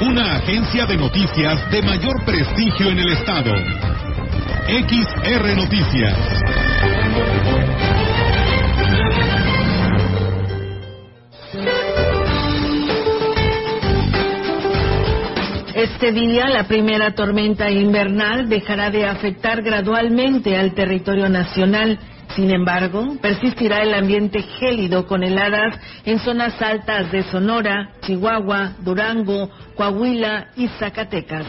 Una agencia de noticias de mayor prestigio en el estado. XR Noticias. Este día, la primera tormenta invernal dejará de afectar gradualmente al territorio nacional. Sin embargo, persistirá el ambiente gélido con heladas en zonas altas de Sonora, Chihuahua, Durango, Coahuila y Zacatecas.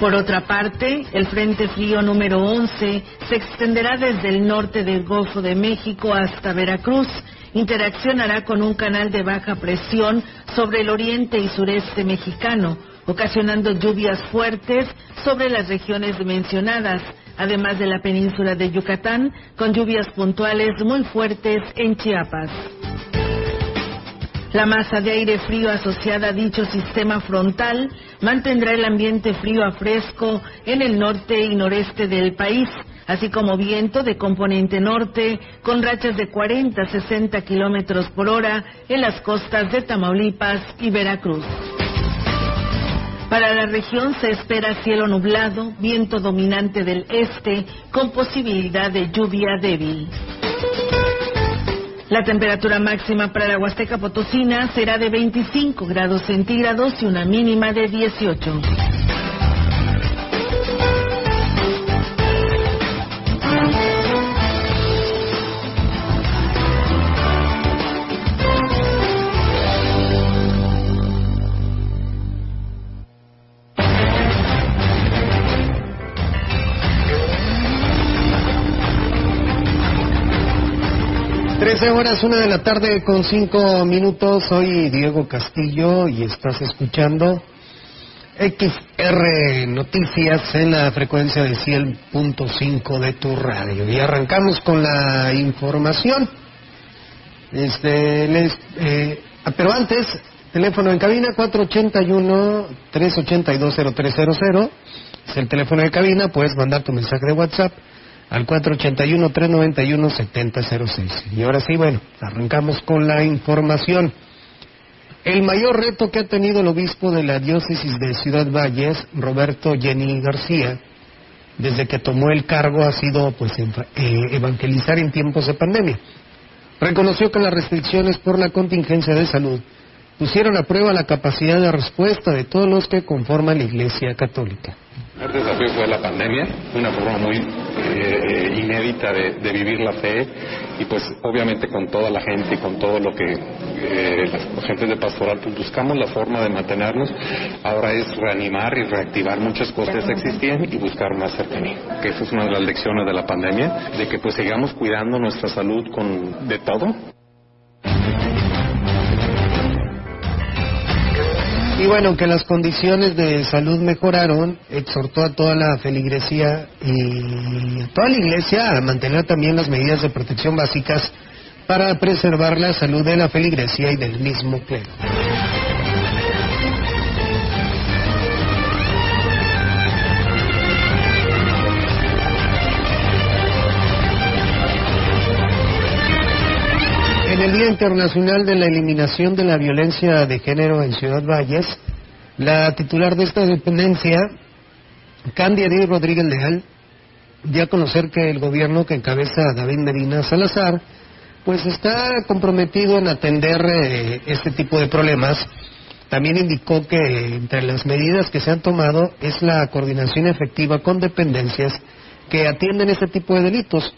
Por otra parte, el Frente Frío número 11 se extenderá desde el norte del Golfo de México hasta Veracruz interaccionará con un canal de baja presión sobre el oriente y sureste mexicano, ocasionando lluvias fuertes sobre las regiones mencionadas, además de la península de Yucatán, con lluvias puntuales muy fuertes en Chiapas. La masa de aire frío asociada a dicho sistema frontal mantendrá el ambiente frío a fresco en el norte y noreste del país, así como viento de componente norte con rachas de 40 a 60 kilómetros por hora en las costas de Tamaulipas y Veracruz. Para la región se espera cielo nublado, viento dominante del este con posibilidad de lluvia débil. La temperatura máxima para la Huasteca Potosina será de 25 grados centígrados y una mínima de 18. Horas, una de la tarde con cinco minutos. Soy Diego Castillo y estás escuchando XR Noticias en la frecuencia de 100.5 de tu radio. Y arrancamos con la información. Este, les, eh, ah, pero antes, teléfono en cabina 481-382-0300. Es el teléfono de cabina, puedes mandar tu mensaje de WhatsApp al 481-391-7006. Y ahora sí, bueno, arrancamos con la información. El mayor reto que ha tenido el obispo de la diócesis de Ciudad Valles, Roberto Jenny García, desde que tomó el cargo ha sido pues eh, evangelizar en tiempos de pandemia. Reconoció que las restricciones por la contingencia de salud pusieron a prueba la capacidad de respuesta de todos los que conforman la Iglesia Católica. El desafío fue la pandemia, una forma muy eh, inédita de, vivir la fe y pues obviamente con toda la gente y con todo lo que eh, las gentes de pastoral pues buscamos la forma de mantenernos. Ahora es reanimar y reactivar muchas cosas que existían y buscar más cercanía. Que esa es una de las lecciones de la pandemia, de que pues sigamos cuidando nuestra salud con de todo Y bueno, que las condiciones de salud mejoraron, exhortó a toda la feligresía y toda la iglesia a mantener también las medidas de protección básicas para preservar la salud de la feligresía y del mismo clero. El Día Internacional de la Eliminación de la Violencia de Género en Ciudad Valles, la titular de esta dependencia, Candy Edith Rodríguez Leal, dio a conocer que el gobierno que encabeza David Medina Salazar, pues está comprometido en atender eh, este tipo de problemas. También indicó que entre las medidas que se han tomado es la coordinación efectiva con dependencias que atienden este tipo de delitos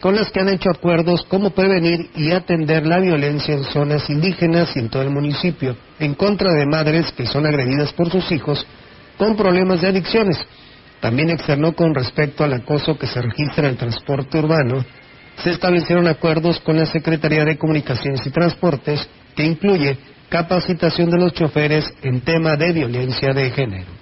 con las que han hecho acuerdos cómo prevenir y atender la violencia en zonas indígenas y en todo el municipio, en contra de madres que son agredidas por sus hijos con problemas de adicciones. También externó con respecto al acoso que se registra en el transporte urbano, se establecieron acuerdos con la Secretaría de Comunicaciones y Transportes que incluye capacitación de los choferes en tema de violencia de género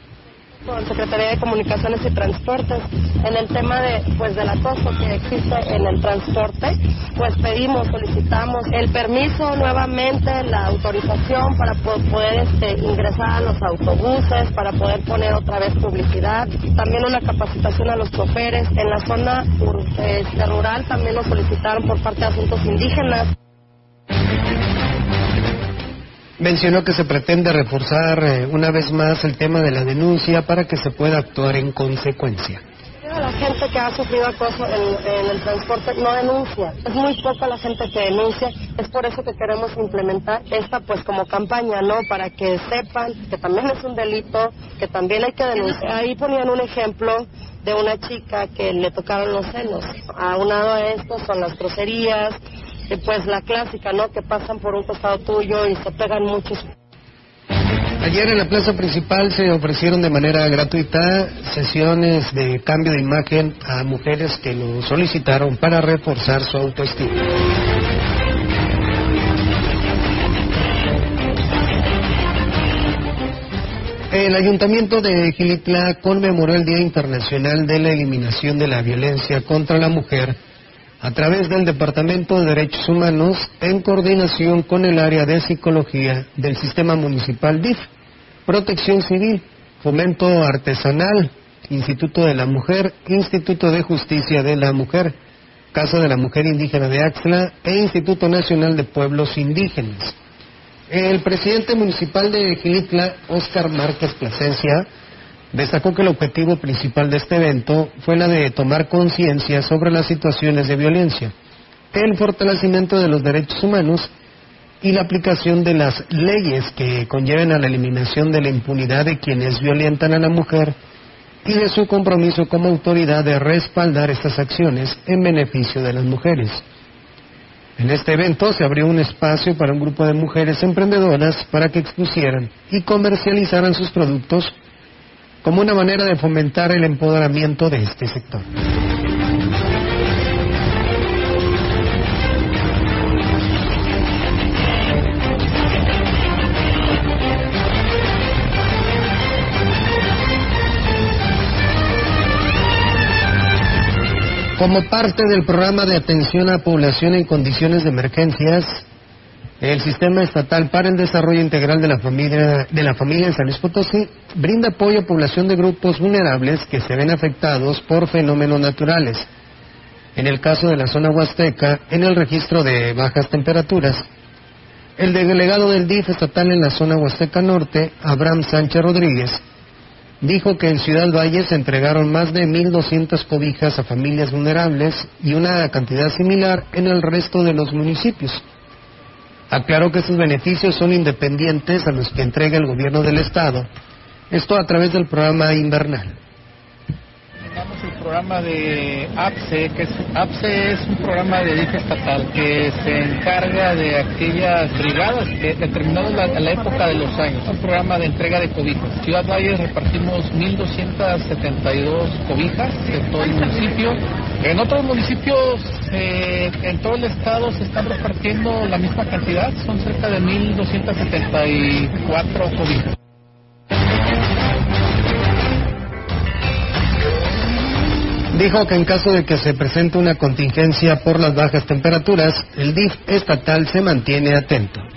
con Secretaría de Comunicaciones y Transportes. En el tema de pues del acoso que existe en el transporte pues pedimos solicitamos el permiso nuevamente la autorización para poder este, ingresar a los autobuses para poder poner otra vez publicidad. También una capacitación a los choferes en la zona este, rural también lo solicitaron por parte de asuntos indígenas Mencionó que se pretende reforzar eh, una vez más el tema de la denuncia para que se pueda actuar en consecuencia. La gente que ha sufrido acoso en, el transporte no denuncia. Es muy poca la gente que denuncia. Es por eso que queremos implementar esta pues como campaña, ¿no? Para que sepan que también es un delito, que también hay que denunciar. Ahí ponían un ejemplo de una chica que le tocaron los senos. Aunado a esto son las groserías, pues la clásica, ¿no? Que pasan por un costado tuyo y se pegan muchos. Ayer en la plaza principal se ofrecieron de manera gratuita sesiones de cambio de imagen a mujeres que lo solicitaron para reforzar su autoestima. El Ayuntamiento de Gilitla conmemoró el Día Internacional de la Eliminación de la Violencia contra la Mujer a través del Departamento de Derechos Humanos en coordinación con el área de psicología del Sistema Municipal DIF, Protección Civil, Fomento Artesanal, Instituto de la Mujer, Instituto de Justicia de la Mujer, Casa de la Mujer Indígena de Axla e Instituto Nacional de Pueblos Indígenas. El presidente municipal de Gilitla, Óscar Márquez Plasencia, destacó que el objetivo principal de este evento fue la de tomar conciencia sobre las situaciones de violencia, el fortalecimiento de los derechos humanos y la aplicación de las leyes que conlleven a la eliminación de la impunidad de quienes violentan a la mujer y de su compromiso como autoridad de respaldar estas acciones en beneficio de las mujeres. En este evento se abrió un espacio para un grupo de mujeres emprendedoras para que expusieran y comercializaran sus productos como una manera de fomentar el empoderamiento de este sector. Como parte del programa de atención a población en condiciones de emergencias, el Sistema Estatal para el Desarrollo Integral de la Familia, de la familia en San Luis Potosí brinda apoyo a población de grupos vulnerables que se ven afectados por fenómenos naturales. En el caso de la zona huasteca, en el registro de bajas temperaturas, el delegado del DIF estatal en la zona huasteca norte, Abraham Sánchez Rodríguez, dijo que en Ciudad Valle se entregaron más de 1.200 cobijas a familias vulnerables y una cantidad similar en el resto de los municipios. Aclaró que sus beneficios son independientes a los que entrega el gobierno del Estado, esto a través del programa invernal. Programa de APSE, que es, APSE es un programa de DIF estatal que se encarga de aquellas brigadas que determinadas la, época de los años, un programa de entrega de cobijas. Ciudad Valle repartimos 1.272 cobijas en todo el municipio. En otros municipios eh, en todo el estado se están repartiendo la misma cantidad, son cerca de 1.274 cobijas. Dijo que en caso de que se presente una contingencia por las bajas temperaturas, el DIF estatal se mantiene atento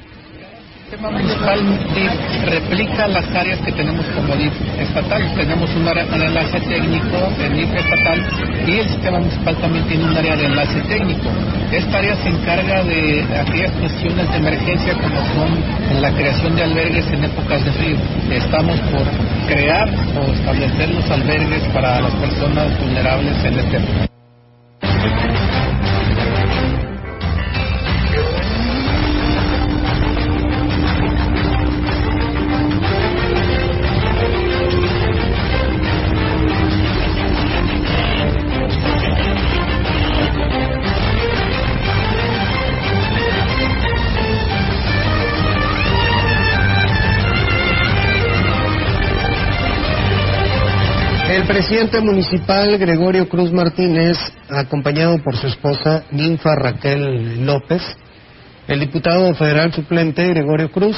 sistema municipal replica las áreas que tenemos como DIF estatal. Tenemos un área de enlace técnico en DIF estatal y el sistema municipal también tiene un área de enlace técnico. Esta área se encarga de aquellas cuestiones de emergencia como son la creación de albergues en épocas de frío. Estamos por crear o establecer los albergues para las personas vulnerables en este época. Presidente municipal Gregorio Cruz Martínez, acompañado por su esposa Ninfa Raquel López, el diputado federal suplente Gregorio Cruz,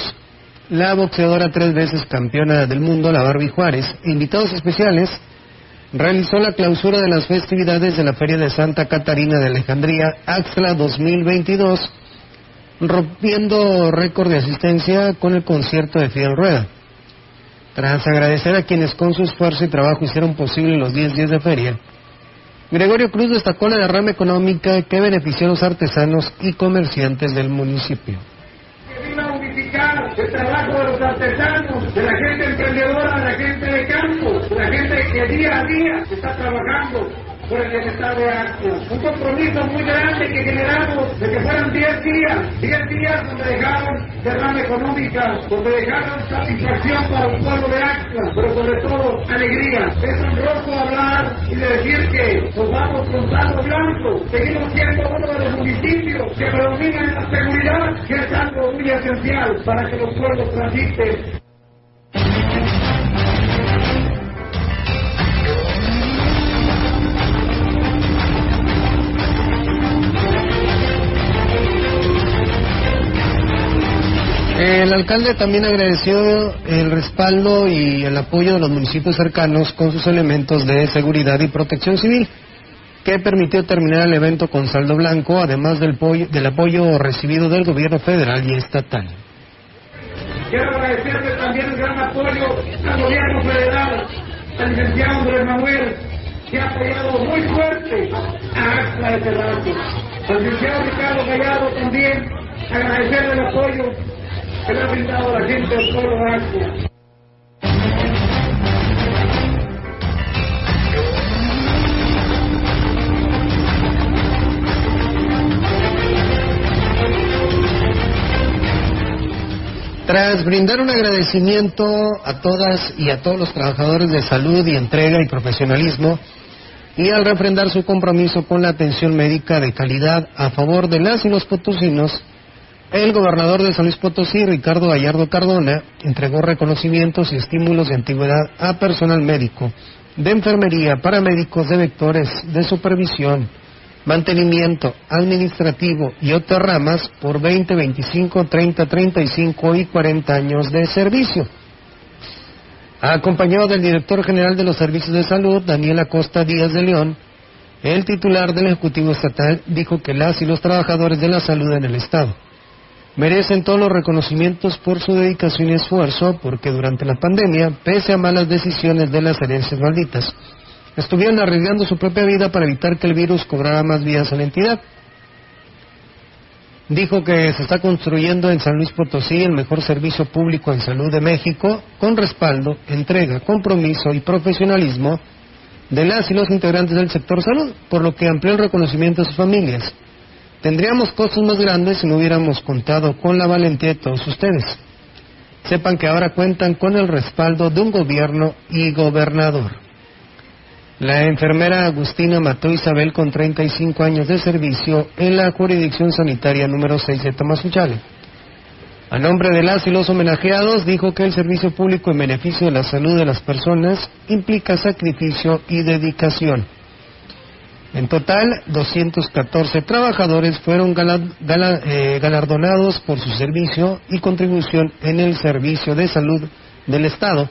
la boxeadora tres veces campeona del mundo, la Barbie Juárez, invitados especiales, realizó la clausura de las festividades de la Feria de Santa Catarina de Alejandría, Axla 2022, rompiendo récord de asistencia con el concierto de Fidel Rueda. Tras agradecer a quienes con su esfuerzo y trabajo hicieron posible los 10 días de feria, Gregorio Cruz destacó la derrama económica que benefició a los artesanos y comerciantes del municipio. Que unificar el trabajo de los artesanos, de la gente emprendedora, de la gente de campo, de la gente que día a día está trabajando por el bienestar de Actos. Un compromiso muy grande que generamos de que fueran 10 días, 10 días donde dejaron derrama económica, donde dejaron satisfacción para el pueblo de Actos, pero sobre todo alegría. Es honroso hablar y decir que nos vamos con saldo blanco. Seguimos siendo uno de los municipios que predominan en la seguridad, que es algo muy esencial para que los pueblos transiten El alcalde también agradeció el respaldo y el apoyo de los municipios cercanos con sus elementos de seguridad y protección civil, que permitió terminar el evento con saldo blanco, además del, del apoyo recibido del gobierno federal y estatal. Quiero agradecerle también el gran apoyo al gobierno federal, al licenciado Andrés Manuel, que ha apoyado muy fuerte a AXLA de Cerrado. Al licenciado Ricardo Gallardo también agradecerle el apoyo que ha brindado la gente pueblo Tras brindar un agradecimiento a todas y a todos los trabajadores de salud y entrega y profesionalismo, y al refrendar su compromiso con la atención médica de calidad a favor de las y los potosinos, el gobernador de San Luis Potosí, Ricardo Gallardo Cardona, entregó reconocimientos y estímulos de antigüedad a personal médico, de enfermería, paramédicos, de vectores, de supervisión, mantenimiento administrativo y otras ramas por 20, 25, 30, 35 y 40 años de servicio. Acompañado del director general de los servicios de salud, Daniel Acosta Díaz de León, el titular del Ejecutivo Estatal dijo que las y los trabajadores de la salud en el Estado merecen todos los reconocimientos por su dedicación y esfuerzo, porque durante la pandemia, pese a malas decisiones de las herencias malditas, estuvieron arriesgando su propia vida para evitar que el virus cobrara más vidas a la entidad. Dijo que se está construyendo en San Luis Potosí el mejor servicio público en salud de México, con respaldo, entrega, compromiso y profesionalismo de las y los integrantes del sector salud, por lo que amplió el reconocimiento a sus familias Tendríamos cosas más grandes si no hubiéramos contado con la valentía de todos ustedes. Sepan que ahora cuentan con el respaldo de un gobierno y gobernador. La enfermera Agustina mató a Isabel con 35 años de servicio en la jurisdicción sanitaria número 6 de Tamazunchale. A nombre de las y los homenajeados, dijo que el servicio público en beneficio de la salud de las personas implica sacrificio y dedicación en total, 214 trabajadores fueron eh, galardonados por su servicio y contribución en el servicio de salud del Estado,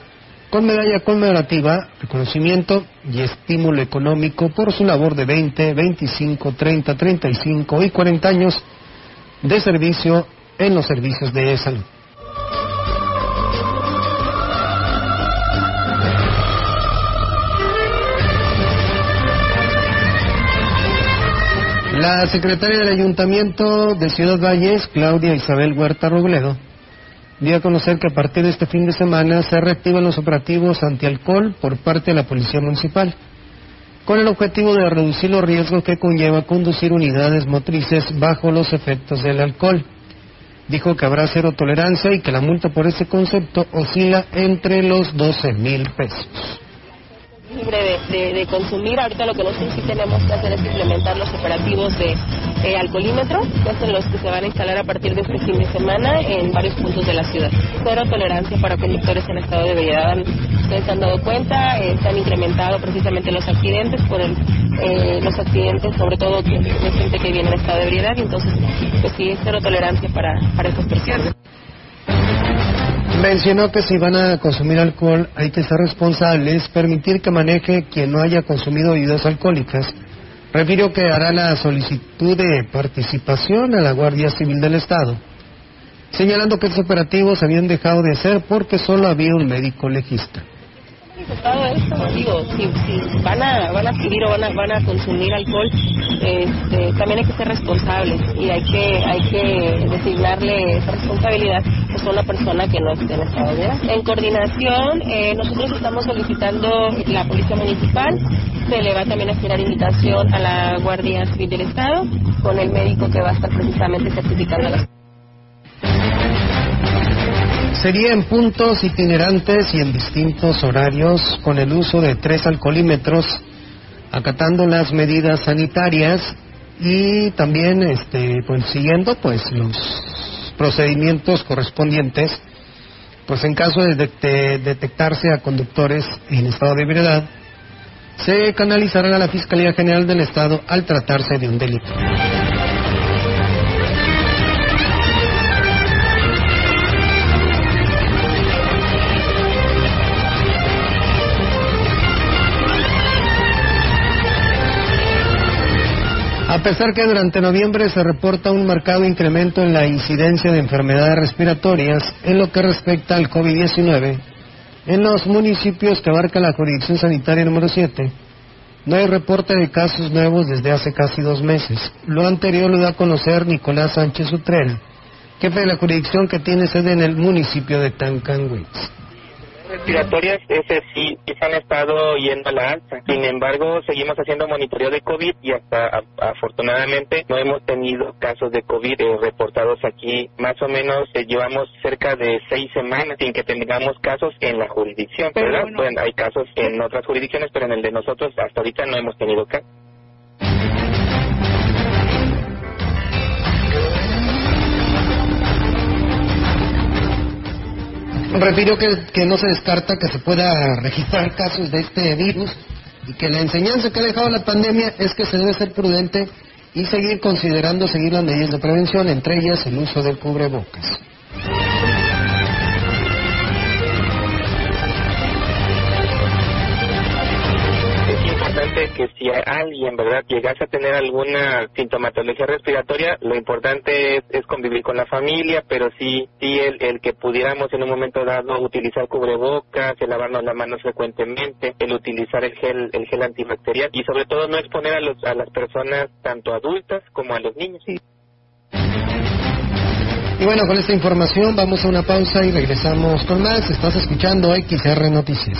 con medalla conmemorativa, reconocimiento y estímulo económico por su labor de 20, 25, 30, 35 y 40 años de servicio en los servicios de salud. La secretaria del Ayuntamiento de Ciudad Valles, Claudia Isabel Huerta Robledo, dio a conocer que a partir de este fin de semana se reactivan los operativos antialcohol por parte de la Policía Municipal, con el objetivo de reducir los riesgos que conlleva conducir unidades motrices bajo los efectos del alcohol. Dijo que habrá cero tolerancia y que la multa por ese concepto oscila entre los 12 mil pesos. Libre de, consumir. Ahorita lo que nosotros sí tenemos que hacer es implementar los operativos de eh, alcoholímetro, que son los que se van a instalar a partir de este fin de semana en varios puntos de la ciudad. Cero tolerancia para conductores en estado de ebriedad. Ustedes se han dado cuenta, eh, se han incrementado precisamente los accidentes por eh, los accidentes, sobre todo de, gente que viene en estado de ebriedad, y entonces, pues sí, cero tolerancia para, para estas personas. Mencionó que si van a consumir alcohol hay que ser responsables, permitir que maneje quien no haya consumido bebidas alcohólicas. Refirió que hará la solicitud de participación a la Guardia Civil del Estado, señalando que estos operativos habían dejado de ser porque solo había un médico legista todo esto, digo, si, si, van a van a adquirir o van a, van a consumir alcohol, este, también hay que ser responsables y hay que hay que designarle esa responsabilidad pues, a una persona que no esté en estado de En coordinación, eh, nosotros estamos solicitando la policía municipal, se le va también a generar invitación a la Guardia Civil del Estado con el médico que va a estar precisamente certificando las Sería en puntos itinerantes y en distintos horarios con el uso de tres alcoholímetros, acatando las medidas sanitarias y también este, pues, siguiendo pues los procedimientos correspondientes, pues en caso de, detectarse a conductores en estado de ebriedad, se canalizarán a la Fiscalía General del Estado al tratarse de un delito. A pesar que durante noviembre se reporta un marcado incremento en la incidencia de enfermedades respiratorias en lo que respecta al COVID-19, en los municipios que abarca la jurisdicción sanitaria número 7, no hay reporte de casos nuevos desde hace casi dos meses. Lo anterior lo da a conocer Nicolás Sánchez Utrera, jefe de la jurisdicción que tiene sede en el municipio de Tancanwitz respiratorias, ese sí, se han estado yendo a la alza. Sin embargo, seguimos haciendo monitoreo de COVID y hasta afortunadamente no hemos tenido casos de COVID eh, reportados aquí. Más o menos eh, llevamos cerca de seis semanas sin que tengamos casos en la jurisdicción, ¿verdad? Bueno, hay casos en otras jurisdicciones, pero en el de nosotros hasta ahorita no hemos tenido casos. Refirió que, que no se descarta que se pueda registrar casos de este virus y que la enseñanza que ha dejado la pandemia es que se debe ser prudente y seguir considerando seguir las medidas de prevención, entre ellas el uso del cubrebocas. Que si alguien, ¿verdad?, llegase a tener alguna sintomatología respiratoria, lo importante es, convivir con la familia, pero sí, sí el, el, que pudiéramos en un momento dado utilizar cubrebocas, el lavarnos las manos frecuentemente, el utilizar el gel, el gel antibacterial y sobre todo no exponer a, los, a las personas tanto adultas como a los niños. Y bueno, con esta información vamos a una pausa y regresamos con más. Estás escuchando XR Noticias.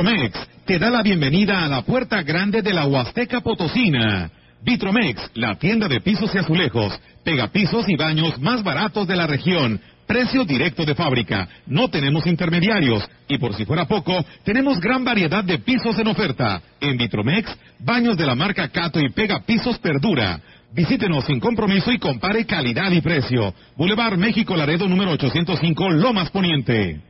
Vitromex te da la bienvenida a la puerta grande de la Huasteca Potosina. Vitromex, la tienda de pisos y azulejos, pegapisos y baños más baratos de la región. Precio directo de fábrica. No tenemos intermediarios. Y por si fuera poco, tenemos gran variedad de pisos en oferta. En Vitromex, baños de la marca Cato y Pega Pisos Perdura Visítenos sin compromiso y compare calidad y precio. Boulevard México Laredo número 805 Lomas Poniente.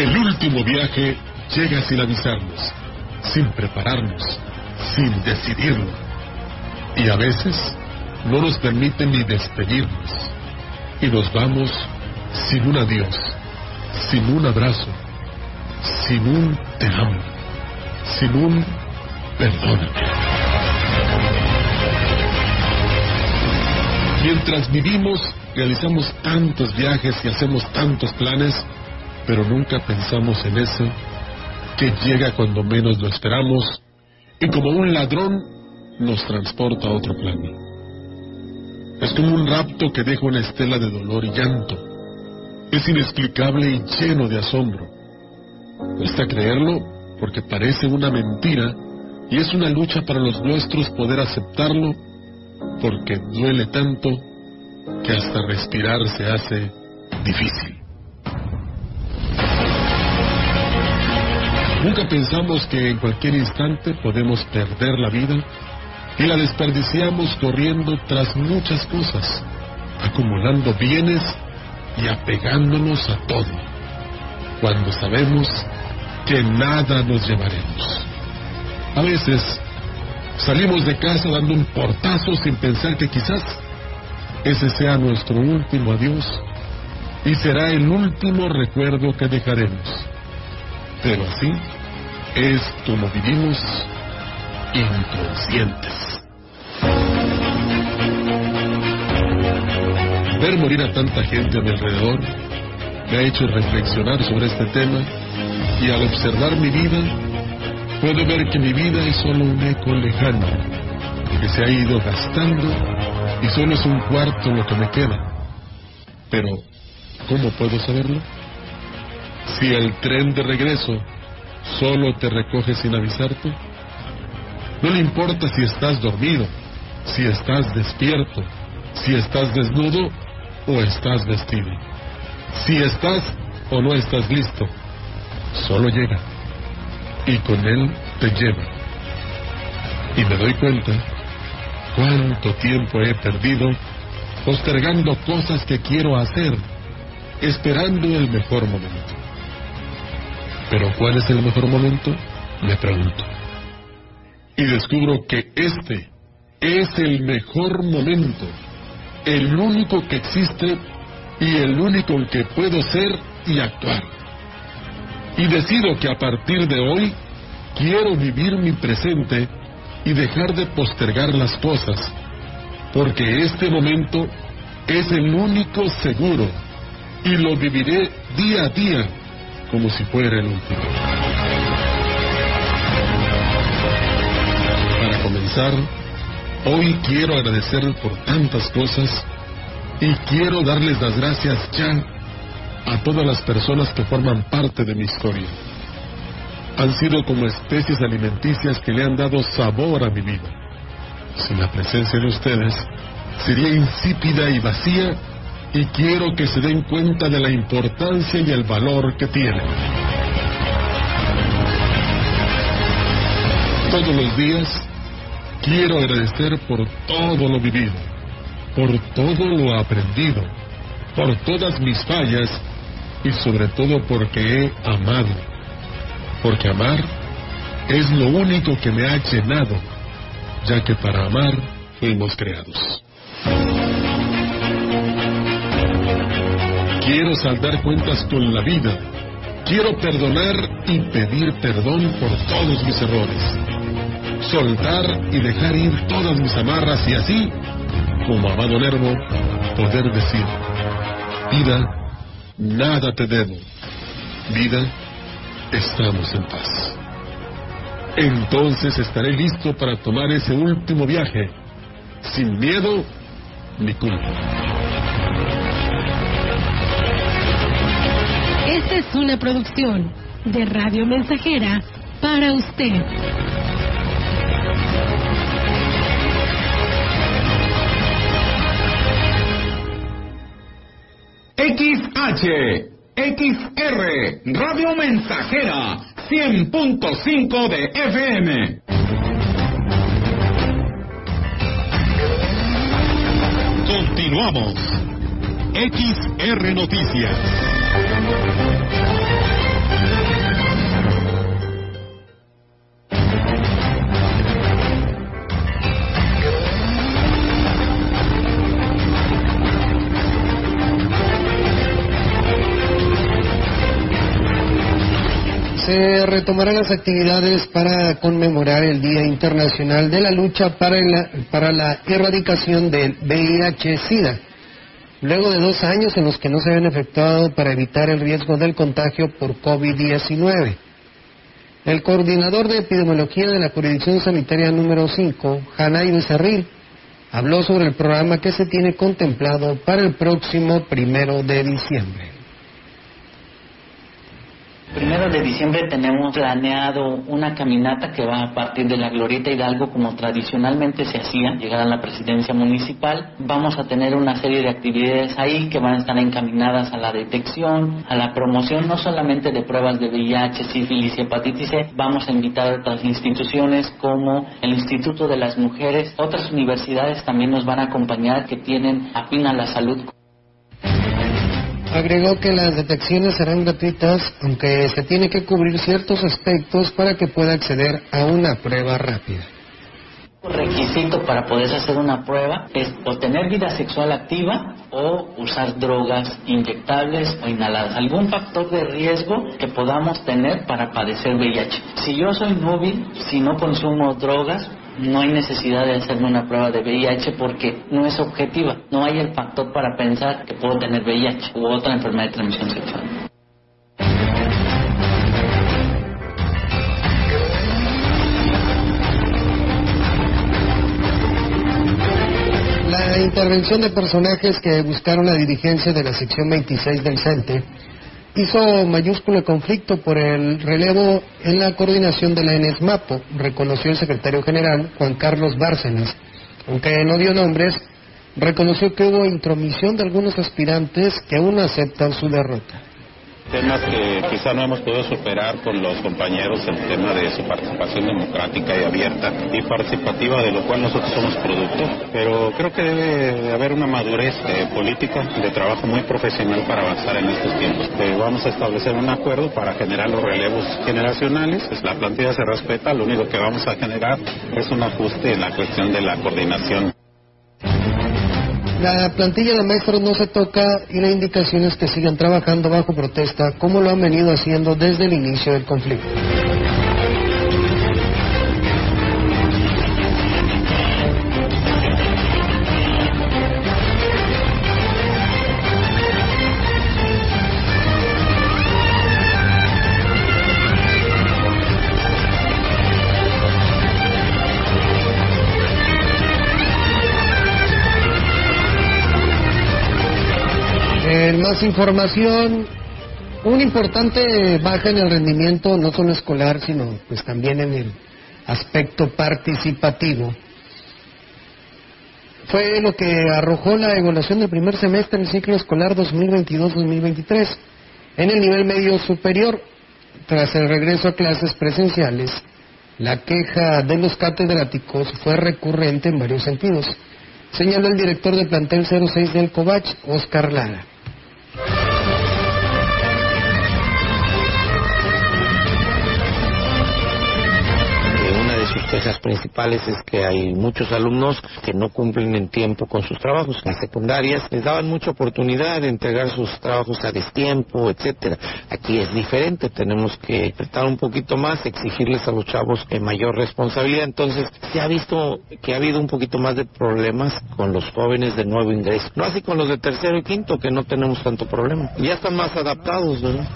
El último viaje llega sin avisarnos, sin prepararnos, sin decidirlo. Y a veces no nos permite ni despedirnos. Y nos vamos sin un adiós, sin un abrazo, sin un te amo, sin un perdóname. Mientras vivimos, realizamos tantos viajes y hacemos tantos planes, pero nunca pensamos en ese que llega cuando menos lo esperamos y como un ladrón nos transporta a otro plano. Es como un rapto que deja una estela de dolor y llanto. Es inexplicable y lleno de asombro. Cuesta creerlo porque parece una mentira y es una lucha para los nuestros poder aceptarlo porque duele tanto que hasta respirar se hace difícil. Nunca pensamos que en cualquier instante podemos perder la vida y la desperdiciamos corriendo tras muchas cosas, acumulando bienes y apegándonos a todo, cuando sabemos que nada nos llevaremos. A veces salimos de casa dando un portazo sin pensar que quizás ese sea nuestro último adiós y será el último recuerdo que dejaremos. Pero así es como vivimos inconscientes. Ver morir a tanta gente a mi alrededor me ha hecho reflexionar sobre este tema y al observar mi vida puedo ver que mi vida es solo un eco lejano que se ha ido gastando y solo es un cuarto lo que me queda. Pero, ¿cómo puedo saberlo? Si el tren de regreso solo te recoge sin avisarte, no le importa si estás dormido, si estás despierto, si estás desnudo o estás vestido, si estás o no estás listo, solo llega y con él te lleva. Y me doy cuenta cuánto tiempo he perdido postergando cosas que quiero hacer, esperando el mejor momento. Pero ¿cuál es el mejor momento? Me pregunto. Y descubro que este es el mejor momento, el único que existe y el único en que puedo ser y actuar. Y decido que a partir de hoy quiero vivir mi presente y dejar de postergar las cosas, porque este momento es el único seguro y lo viviré día a día como si fuera el último. Para comenzar, hoy quiero agradecer por tantas cosas y quiero darles las gracias ya a todas las personas que forman parte de mi historia. Han sido como especies alimenticias que le han dado sabor a mi vida. Sin la presencia de ustedes, sería insípida y vacía y quiero que se den cuenta de la importancia y el valor que tienen. Todos los días quiero agradecer por todo lo vivido, por todo lo aprendido, por todas mis fallas y sobre todo porque he amado. Porque amar es lo único que me ha llenado, ya que para amar fuimos creados. Quiero saldar cuentas con la vida. Quiero perdonar y pedir perdón por todos mis errores. Soltar y dejar ir todas mis amarras y así, como amado Nervo, poder decir, vida, nada te debo. Vida, estamos en paz. entonces estaré listo para tomar ese último viaje, sin miedo ni culpa. Esta es una producción de Radio Mensajera para usted. XH, XR, Radio Mensajera, 100.5 de FM. Continuamos. XR Noticias. Se retomarán las actividades para conmemorar el Día Internacional de la Lucha para la, para la Erradicación del VIH-Sida. Luego de dos años en los que no se habían efectuado para evitar el riesgo del contagio por COVID-19. El coordinador de epidemiología de la jurisdicción sanitaria número 5, Hanay Becerril, habló sobre el programa que se tiene contemplado para el próximo primero de diciembre. Primero de diciembre tenemos planeado una caminata que va a partir de la Glorieta Hidalgo como tradicionalmente se hacía, llegar a la presidencia municipal. Vamos a tener una serie de actividades ahí que van a estar encaminadas a la detección, a la promoción no solamente de pruebas de VIH, sífilis y hepatitis C, vamos a invitar a otras instituciones como el Instituto de las Mujeres, otras universidades también nos van a acompañar que tienen afín a la salud Agregó que las detecciones serán gratuitas, aunque se tiene que cubrir ciertos aspectos para que pueda acceder a una prueba rápida. Requisito para poder hacer una prueba es o tener vida sexual activa o usar drogas inyectables o inhaladas. Algún factor de riesgo que podamos tener para padecer VIH. Si yo soy núbil, si no consumo drogas, no hay necesidad de hacerme una prueba de VIH porque no es objetiva. No hay el factor para pensar que puedo tener VIH u otra enfermedad de transmisión sexual. La intervención de personajes que buscaron la dirigencia de la sección 26 del CENTE hizo mayúsculo conflicto por el relevo en la coordinación de la ENESMAPO, reconoció el secretario general Juan Carlos Bárcenas. Aunque no dio nombres, reconoció que hubo intromisión de algunos aspirantes que aún aceptan su derrota temas que quizá no hemos podido superar con los compañeros, el tema de su participación democrática y abierta y participativa, de lo cual nosotros somos producto, pero creo que debe haber una madurez eh, política de trabajo muy profesional para avanzar en estos tiempos. Eh, vamos a establecer un acuerdo para generar los relevos generacionales, pues la plantilla se respeta, lo único que vamos a generar es un ajuste en la cuestión de la coordinación. La plantilla de maestros no se toca y la indicación es que sigan trabajando bajo protesta como lo han venido haciendo desde el inicio del conflicto. Más información, una importante baja en el rendimiento, no solo escolar, sino pues también en el aspecto participativo. Fue lo que arrojó la evaluación del primer semestre del ciclo escolar 2022-2023 en el nivel medio superior. Tras el regreso a clases presenciales, la queja de los catedráticos fue recurrente en varios sentidos, señaló el director del plantel 06 del Covach, Oscar Lara. Bye. Quejas principales es que hay muchos alumnos que no cumplen en tiempo con sus trabajos. En secundarias les daban mucha oportunidad de entregar sus trabajos a destiempo, etcétera. Aquí es diferente, tenemos que apretar un poquito más, exigirles a los chavos mayor responsabilidad. Entonces, se ha visto que ha habido un poquito más de problemas con los jóvenes de nuevo ingreso. No así con los de tercero y quinto, que no tenemos tanto problema. Ya están más adaptados, ¿verdad?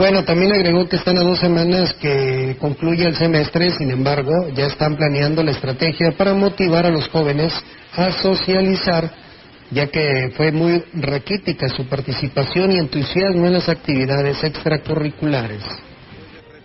Bueno, también agregó que están a dos semanas que concluye el semestre, sin embargo, ya están planeando la estrategia para motivar a los jóvenes a socializar, ya que fue muy raquítica su participación y entusiasmo en las actividades extracurriculares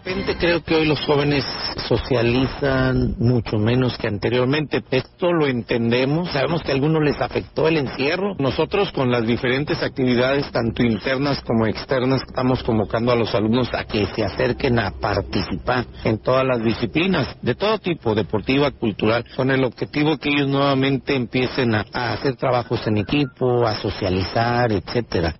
repente creo que hoy los jóvenes socializan mucho menos que anteriormente. Esto lo entendemos, sabemos que a algunos les afectó el encierro. Nosotros con las diferentes actividades, tanto internas como externas, estamos convocando a los alumnos a que se acerquen a participar en todas las disciplinas, de todo tipo, deportiva, cultural, con el objetivo que ellos nuevamente empiecen a, a hacer trabajos en equipo, a socializar, etcétera.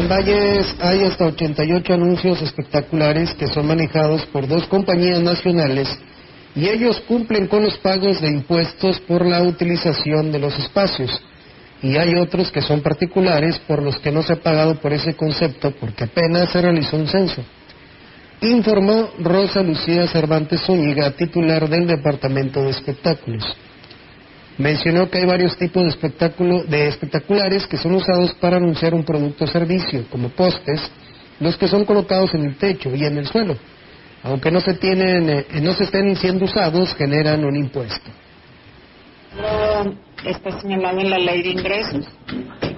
En Valles hay hasta 88 anuncios espectaculares que son manejados por dos compañías nacionales y ellos cumplen con los pagos de impuestos por la utilización de los espacios. Y hay otros que son particulares por los que no se ha pagado por ese concepto porque apenas se realizó un censo. Informó Rosa Lucía Cervantes Zúñiga, titular del Departamento de Espectáculos. Mencionó que hay varios tipos de, espectáculo, de espectaculares que son usados para anunciar un producto o servicio, como postes, los que son colocados en el techo y en el suelo. Aunque no se, tienen, eh, no se estén siendo usados, generan un impuesto. Está señalado en la ley de ingresos,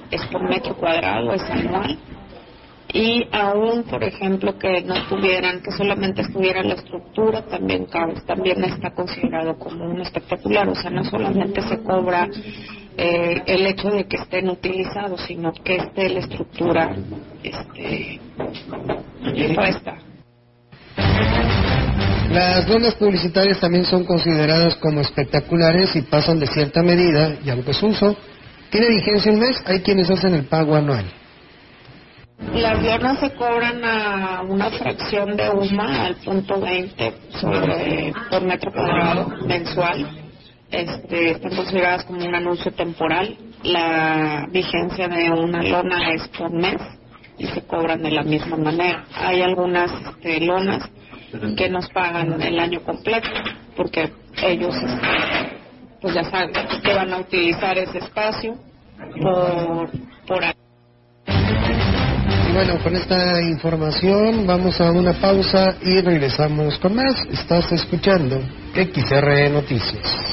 es por metro cuadrado, es anual y aún, por ejemplo, que no tuvieran, que solamente estuviera la estructura, también, también está considerado como un espectacular, o sea, no solamente se cobra eh, el hecho de que estén utilizados, sino que esté la estructura este, puesta. Las lonas publicitarias también son consideradas como espectaculares y pasan de cierta medida, y aunque su uso tiene vigencia un mes, hay quienes hacen el pago anual. Las lonas se cobran a una fracción de UMA al punto 20 sobre, por metro cuadrado mensual. Este, están consideradas como un anuncio temporal. La vigencia de una lona es por mes y se cobran de la misma manera. Hay algunas este, lonas que nos pagan el año completo porque ellos este, pues ya saben que van a utilizar ese espacio por, por año bueno, con esta información vamos a una pausa y regresamos con más. Estás escuchando XR Noticias.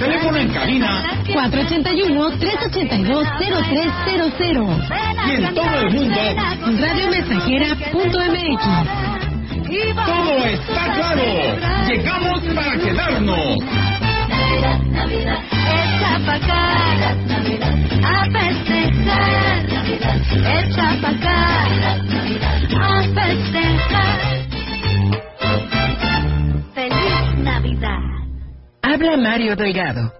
Teléfono en cabina 481-382-0300. y en todo el mundo Radiomensajera.mx. todo está claro. Llegamos para quedarnos. Navidad, Navidad, echa pa' acá, Navidad, a festejar, Navidad, echa pa' acá, Navidad, a festejar. Feliz Navidad. Habla Mario Delgado.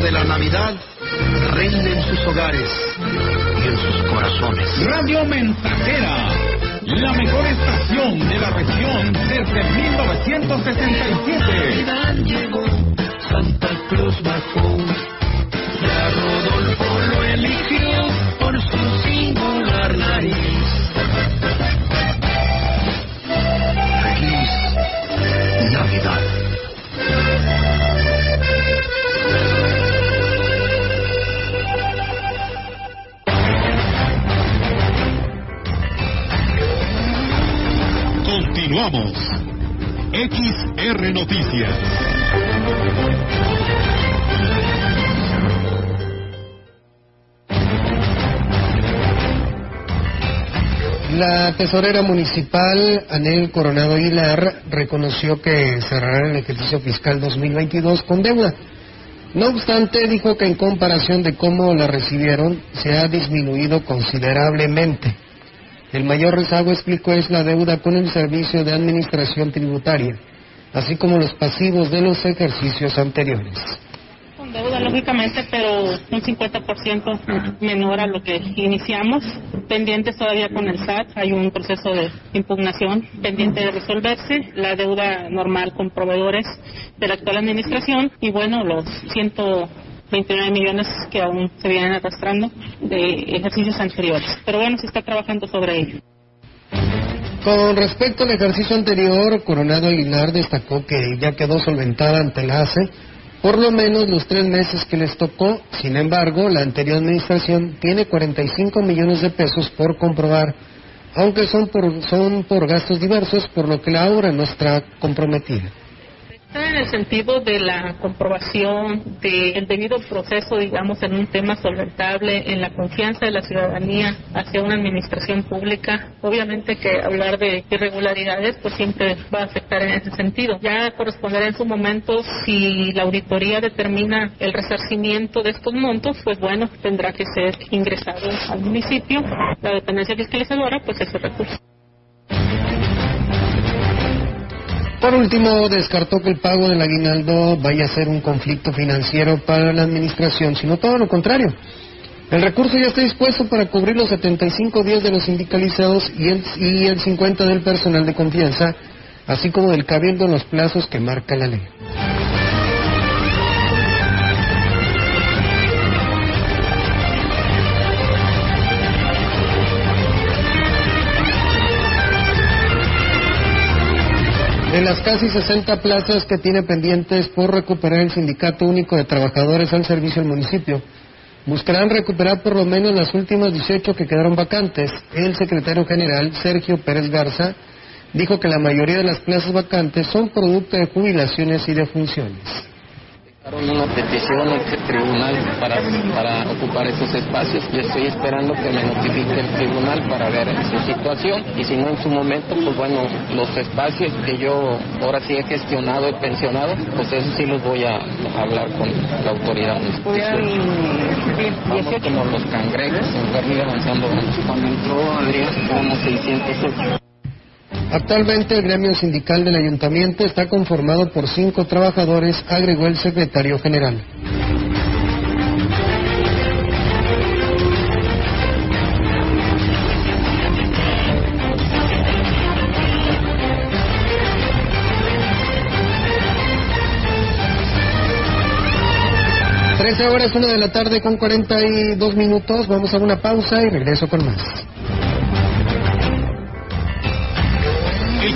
De la Navidad reina en sus hogares y en sus corazones. Radio Mensajera, la mejor estación de la región desde 1967. llegó, Santa Cruz bajó, ya Rodolfo lo eligió por su singular nariz. XR Noticias. La tesorera municipal, Anel Coronado Aguilar, reconoció que cerrará el ejercicio fiscal 2022 con deuda. No obstante, dijo que en comparación de cómo la recibieron, se ha disminuido considerablemente. El mayor rezago, explicó, es la deuda con el Servicio de Administración Tributaria, así como los pasivos de los ejercicios anteriores. Con deuda, lógicamente, pero un 50% menor a lo que iniciamos. Pendientes todavía con el SAT, hay un proceso de impugnación pendiente de resolverse. La deuda normal con proveedores de la actual administración y, bueno, los 129 millones que aún se vienen arrastrando de ejercicios anteriores. Pero bueno, se está trabajando sobre ello. Con respecto al ejercicio anterior, Coronado Aguilar destacó que ya quedó solventada ante la ACE por lo menos los tres meses que les tocó. Sin embargo, la anterior administración tiene 45 millones de pesos por comprobar, aunque son por, son por gastos diversos, por lo que la obra no está comprometida. En el sentido de la comprobación del debido proceso, digamos, en un tema solventable, en la confianza de la ciudadanía hacia una administración pública. Obviamente que hablar de irregularidades pues siempre va a afectar en ese sentido. Ya corresponderá en su momento si la auditoría determina el resarcimiento de estos montos, pues bueno, tendrá que ser ingresado al municipio. La dependencia fiscalizadora, pues ese recurso. Por último, descartó que el pago del aguinaldo vaya a ser un conflicto financiero para la administración, sino todo lo contrario. El recurso ya está dispuesto para cubrir los 75 días de los sindicalizados y el, y el 50 del personal de confianza, así como del cabildo en los plazos que marca la ley. En las casi 60 plazas que tiene pendientes por recuperar el Sindicato Único de Trabajadores al servicio del municipio, buscarán recuperar por lo menos las últimas 18 que quedaron vacantes. El secretario general, Sergio Pérez Garza, dijo que la mayoría de las plazas vacantes son producto de jubilaciones y de funciones una petición el tribunal para, para ocupar esos espacios. Yo estoy esperando que me notifique el tribunal para ver su situación y si no en su momento, pues bueno, los espacios que yo ahora sí he gestionado, he pensionado, pues eso sí los voy a hablar con la autoridad. Vamos como los cangrejos, en avanzando. Cuando entró Adrián, éramos 608. Actualmente el gremio sindical del ayuntamiento está conformado por cinco trabajadores, agregó el secretario general. Trece horas, una de la tarde con 42 minutos. Vamos a una pausa y regreso con más.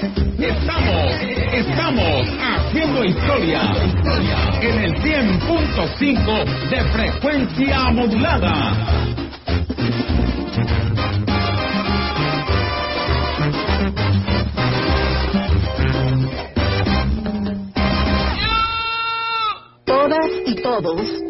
Estamos, estamos, haciendo historia en el 100.5 de frecuencia modulada. Todas y todos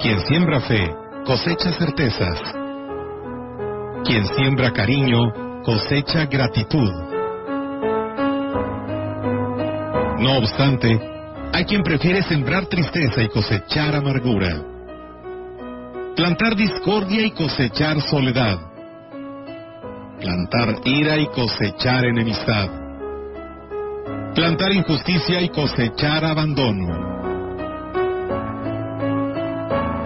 Quien siembra fe, cosecha certezas. Quien siembra cariño, cosecha gratitud. No obstante, hay quien prefiere sembrar tristeza y cosechar amargura. Plantar discordia y cosechar soledad. Plantar ira y cosechar enemistad. Plantar injusticia y cosechar abandono.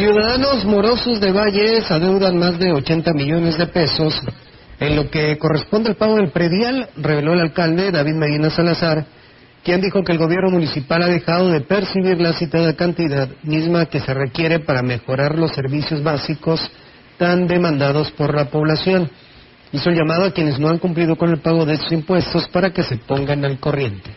Ciudadanos morosos de Valles adeudan más de 80 millones de pesos en lo que corresponde al pago del predial, reveló el alcalde David Medina Salazar, quien dijo que el gobierno municipal ha dejado de percibir la citada cantidad misma que se requiere para mejorar los servicios básicos tan demandados por la población. Hizo el llamado a quienes no han cumplido con el pago de sus impuestos para que se pongan al corriente.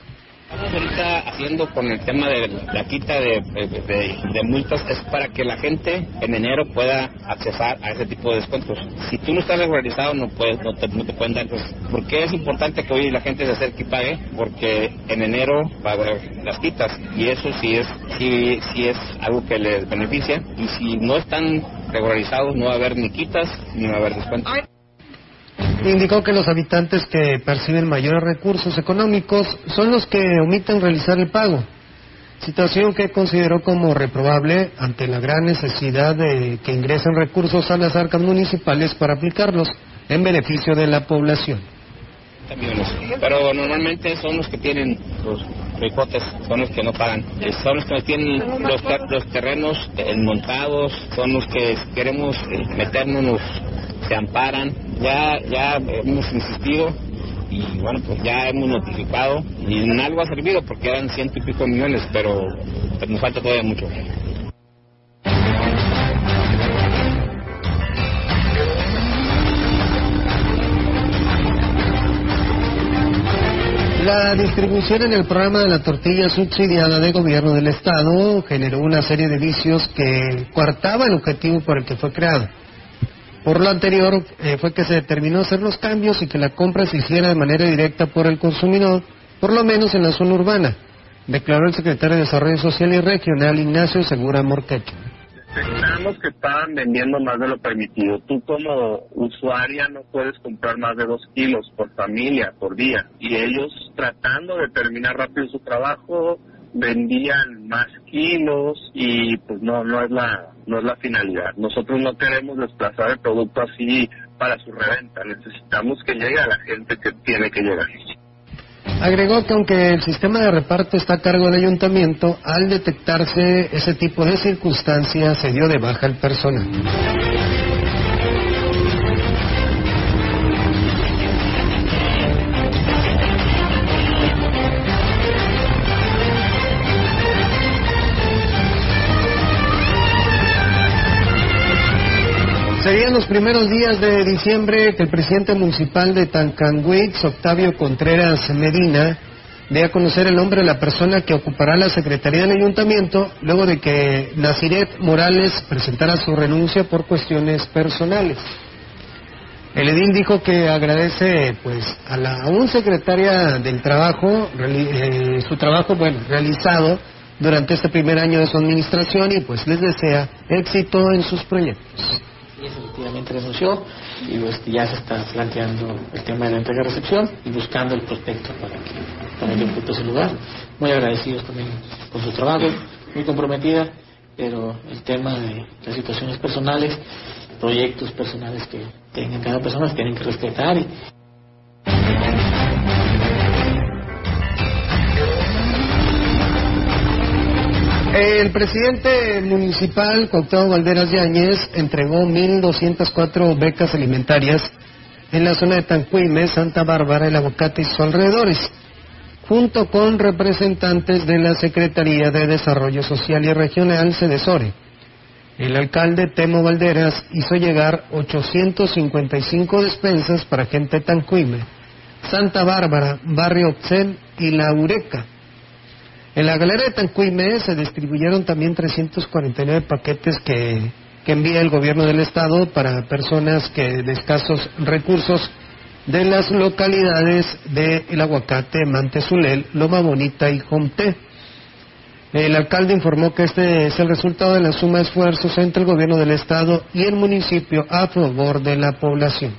Ahorita haciendo con el tema de la quita de, de- de multas es para que la gente en enero pueda accesar a ese tipo de descuentos. Si tú no estás regularizado no puedes, no te, no te pueden dar. Pues, ¿Por qué es importante que hoy la gente se acerque y pague? Porque en enero va las quitas y eso sí es, sí, sí es algo que les beneficia y si no están regularizados no va a haber ni quitas ni va a haber descuentos. Indicó que los habitantes que perciben mayores recursos económicos son los que omiten realizar el pago, situación que consideró como reprobable ante la gran necesidad de que ingresen recursos a las arcas municipales para aplicarlos en beneficio de la población. Pero normalmente son los que tienen los ricotes, son los que no pagan. Son los que tienen los, los terrenos montados, son los que queremos meternos, nos, se amparan. Ya, ya hemos insistido y bueno, pues ya hemos notificado y en algo ha servido porque eran ciento y pico millones, pero, nos falta todavía mucho. La distribución en el programa de la tortilla subsidiada de gobierno del Estado generó una serie de vicios que coartaba el objetivo por el que fue creado. Por lo anterior eh, fue que se determinó hacer los cambios y que la compra se hiciera de manera directa por el consumidor, por lo menos en la zona urbana, declaró el secretario de Desarrollo Social y Regional Ignacio Segura Morquecho. Detectamos que estaban vendiendo más de lo permitido. Tú como usuaria no puedes comprar más de dos kilos por familia, por día. Y ellos tratando de terminar rápido su trabajo, vendían más kilos y pues no, no es la, no es la finalidad. Nosotros no queremos desplazar el producto así para su reventa. Necesitamos que llegue a la gente que tiene que llegar. Agregó que aunque el sistema de reparto está a cargo del ayuntamiento, al detectarse ese tipo de circunstancias se dio de baja el personal. Los primeros días de diciembre que el presidente municipal de Tancanwitz, Octavio Contreras Medina, dé a conocer el nombre de la persona que ocupará la secretaría del ayuntamiento luego de que Naziret Morales presentara su renuncia por cuestiones personales. El edil dijo que agradece pues a la aún secretaria del trabajo eh, su trabajo bueno realizado durante este primer año de su administración y pues les desea éxito en sus proyectos. Y efectivamente renunció y pues ya se está planteando el tema de la entrega y recepción y buscando el prospecto para que, para que ocupe ese lugar. Muy agradecidos también por su trabajo, muy comprometida, pero el tema de las situaciones personales, proyectos personales que tengan cada persona, tienen que respetar y, El presidente municipal, Cuauhtémoc Valderas Yáñez, entregó 1.204 becas alimentarias en la zona de Tancuime, Santa Bárbara, El Aguacate y sus alrededores, junto con representantes de la Secretaría de Desarrollo Social y Regional, Cedesore. El alcalde Temo Valderas hizo llegar 855 despensas para gente de Tancuime, Santa Bárbara, Barrio Oxel y La Ureca. En la galera de Tancuime se distribuyeron también 349 paquetes que, que envía el gobierno del estado para personas que de escasos recursos de las localidades de El Aguacate, Mantezulel, Loma Bonita y Jomté. El alcalde informó que este es el resultado de la suma de esfuerzos entre el gobierno del estado y el municipio a favor de la población.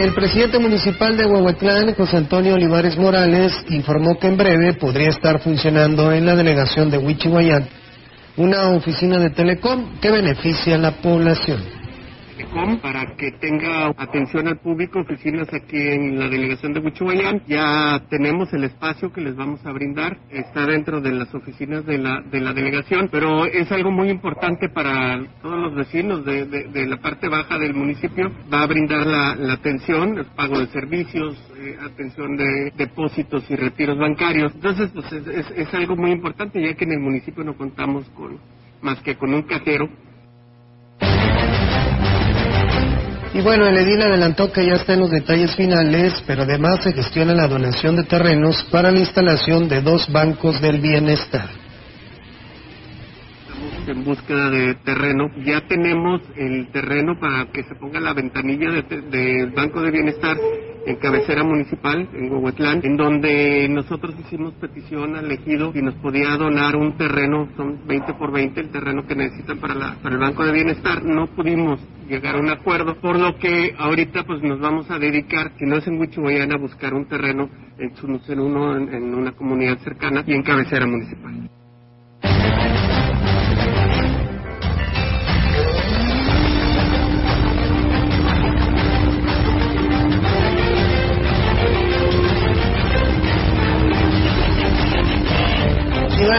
El presidente municipal de Huehuetlán, José Antonio Olivares Morales, informó que en breve podría estar funcionando en la delegación de Huichihuayán una oficina de Telecom que beneficia a la población para que tenga atención al público, oficinas aquí en la delegación de Huichuayán. Ya tenemos el espacio que les vamos a brindar, está dentro de las oficinas de la, de la delegación, pero es algo muy importante para todos los vecinos de, de, la parte baja del municipio. Va a brindar la, atención, el pago de servicios, eh, atención de depósitos y retiros bancarios. Entonces, pues es, es algo muy importante ya que en el municipio no contamos con más que con un cajero Y bueno, el edil adelantó que ya está en los detalles finales, pero además se gestiona la donación de terrenos para la instalación de dos bancos del bienestar. Estamos en búsqueda de terreno. Ya tenemos el terreno para que se ponga la ventanilla del Banco de Bienestar en cabecera municipal, en Huehuetlán, en donde nosotros hicimos petición al ejido y nos podía donar un terreno, son 20 por 20 el terreno que necesitan para, la, para el Banco de Bienestar. No pudimos llegar a un acuerdo, por lo que ahorita pues nos vamos a dedicar, si no es en Huichihuayán, a buscar un terreno en, uno, en una comunidad cercana y en cabecera municipal.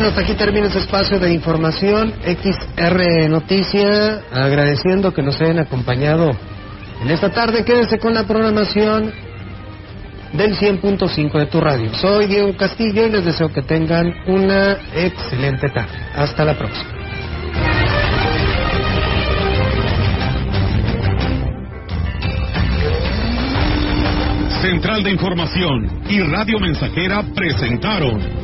Bueno, hasta aquí termina este espacio de información XR Noticia, agradeciendo que nos hayan acompañado en esta tarde. Quédense con la programación del 100.5 de tu radio. Soy Diego Castillo y les deseo que tengan una excelente tarde. Hasta la próxima. Central de Información y Radio Mensajera presentaron